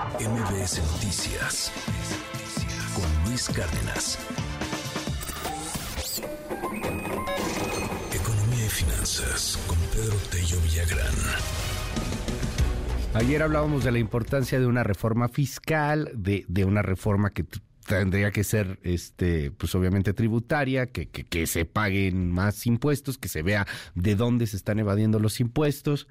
MBS Noticias con Luis Cárdenas. Economía y finanzas con Pedro Tello Villagrán. Ayer hablábamos de la importancia de una reforma fiscal, de, una reforma que tendría que ser, este, pues obviamente tributaria, que, se paguen más impuestos, que se vea de dónde se están evadiendo los impuestos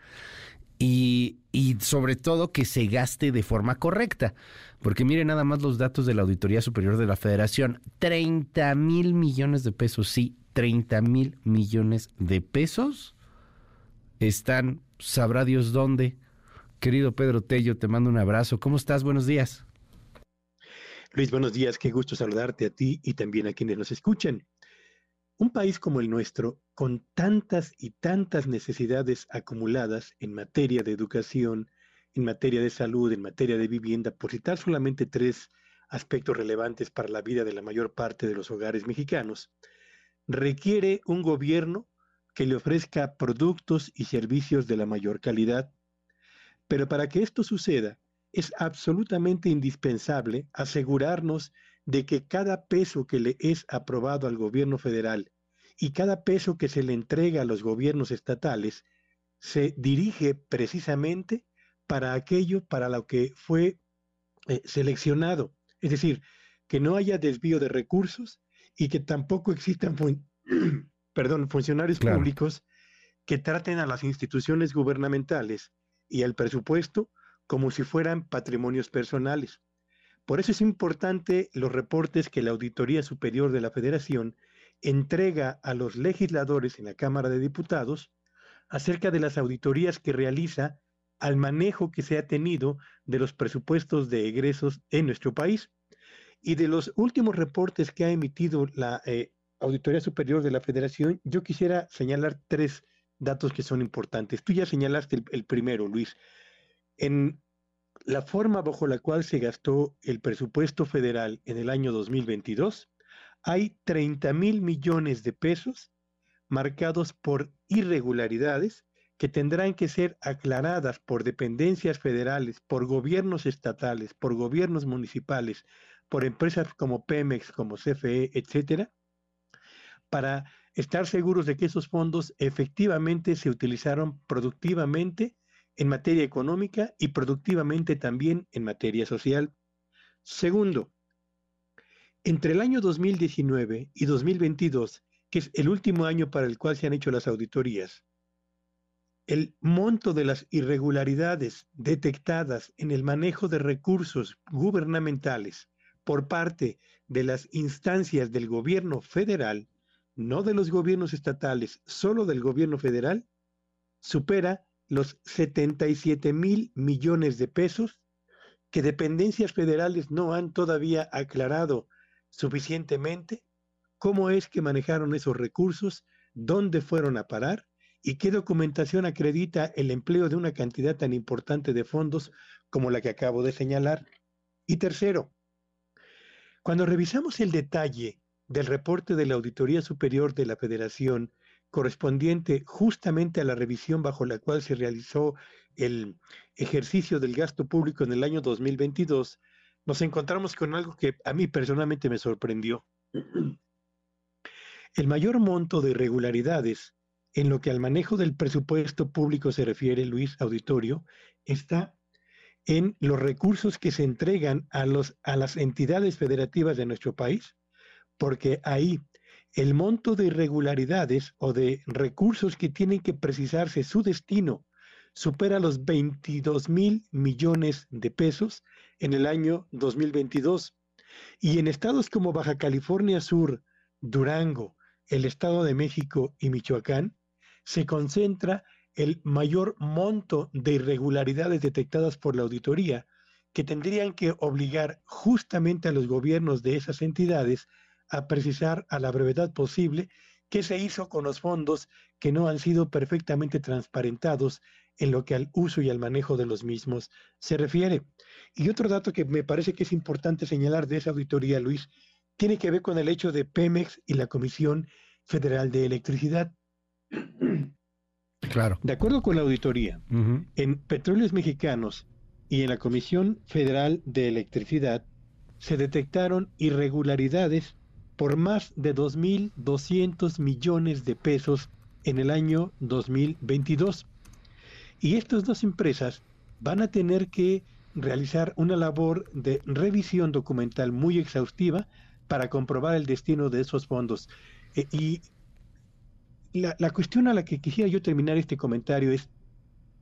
y, y sobre todo que se gaste de forma correcta. Porque mire nada más los datos de la Auditoría Superior de la Federación, 30 mil millones de pesos, sí, 30 mil millones de pesos están, sabrá Dios dónde. Querido Pedro Tello, te mando un abrazo. ¿Cómo estás? Buenos días. Luis, buenos días. Qué gusto saludarte a ti y también a quienes nos escuchan. Un país como el nuestro, con tantas y tantas necesidades acumuladas en materia de educación, en materia de salud, en materia de vivienda, por citar solamente tres aspectos relevantes para la vida de la mayor parte de los hogares mexicanos, requiere un gobierno que le ofrezca productos y servicios de la mayor calidad. Pero para que esto suceda, es absolutamente indispensable asegurarnos de que cada peso que le es aprobado al gobierno federal y cada peso que se le entrega a los gobiernos estatales se dirige precisamente para aquello para lo que fue eh, seleccionado. Es decir, que no haya desvío de recursos y que tampoco existan fun perdón, funcionarios claro. públicos que traten a las instituciones gubernamentales y al presupuesto como si fueran patrimonios personales. Por eso es importante los reportes que la Auditoría Superior de la Federación entrega a los legisladores en la Cámara de Diputados acerca de las auditorías que realiza al manejo que se ha tenido de los presupuestos de egresos en nuestro país. Y de los últimos reportes que ha emitido la eh, Auditoría Superior de la Federación, yo quisiera señalar tres datos que son importantes. Tú ya señalaste el, el primero, Luis en la forma bajo la cual se gastó el presupuesto federal en el año 2022, hay 30 mil millones de pesos marcados por irregularidades que tendrán que ser aclaradas por dependencias federales, por gobiernos estatales, por gobiernos municipales, por empresas como Pemex, como CFE, etcétera, para estar seguros de que esos fondos efectivamente se utilizaron productivamente en materia económica y productivamente también en materia social. Segundo, entre el año 2019 y 2022, que es el último año para el cual se han hecho las auditorías, el monto de las irregularidades detectadas en el manejo de recursos gubernamentales por parte de las instancias del gobierno federal, no de los gobiernos estatales, solo del gobierno federal, supera los 77 mil millones de pesos que dependencias federales no han todavía aclarado suficientemente. Cómo es que manejaron esos recursos, dónde fueron a parar y qué documentación acredita el empleo de una cantidad tan importante de fondos como la que acabo de señalar. Y tercero, cuando revisamos el detalle del reporte de la Auditoría Superior de la Federación correspondiente justamente a la revisión bajo la cual se realizó el ejercicio del gasto público en el año 2022, nos encontramos con algo que a mí personalmente me sorprendió. El mayor monto de irregularidades en lo que al manejo del presupuesto público se refiere, Luis Auditorio, está en los recursos que se entregan a, los, a las entidades federativas de nuestro país, porque ahí el monto de irregularidades o de recursos que tienen que precisarse su destino supera los 22 mil millones de pesos en el año 2022. Y en estados como Baja California Sur, Durango, el Estado de México y Michoacán, se concentra el mayor monto de irregularidades detectadas por la auditoría, que tendrían que obligar justamente a los gobiernos de esas entidades a precisar a la brevedad posible qué se hizo con los fondos que no han sido perfectamente transparentados en lo que al uso y al manejo de los mismos se refiere. Y otro dato que me parece que es importante señalar de esa auditoría, Luis, tiene que ver con el hecho de Pemex y la Comisión Federal de Electricidad. Claro. De acuerdo con la auditoría, uh -huh. en Petróleos Mexicanos y en la Comisión Federal de Electricidad se detectaron irregularidades por más de 2.200 millones de pesos en el año 2022. Y estas dos empresas van a tener que realizar una labor de revisión documental muy exhaustiva para comprobar el destino de esos fondos. Eh, y la, la, cuestión a la que quisiera yo terminar este comentario es,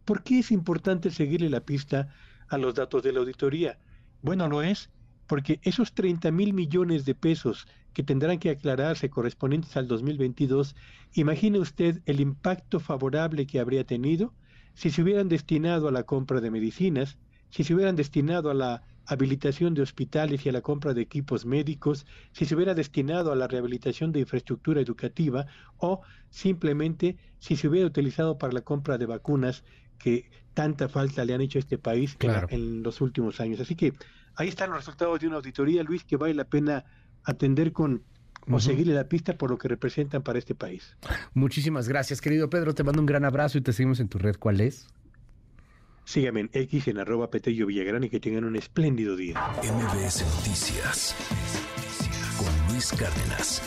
¿por qué es importante seguirle la pista a los datos de la auditoría? Bueno, lo es porque esos 30 mil millones de pesos que tendrán que aclararse correspondientes al 2022, imagine usted el impacto favorable que habría tenido si se hubieran destinado a la compra de medicinas, si se hubieran destinado a la habilitación de hospitales y a la compra de equipos médicos, si se hubiera destinado a la rehabilitación de infraestructura educativa o simplemente si se hubiera utilizado para la compra de vacunas que tanta falta le han hecho a este país en, los últimos años. Así que ahí están los resultados de una auditoría, Luis, que vale la pena atender con o seguirle la pista por lo que representan para este país. Muchísimas gracias, querido Pedro. Te mando un gran abrazo y te seguimos en tu red. ¿Cuál es? Síganme en X en arroba Petello Villagrán y que tengan un espléndido día. MBS Noticias con Luis Cárdenas.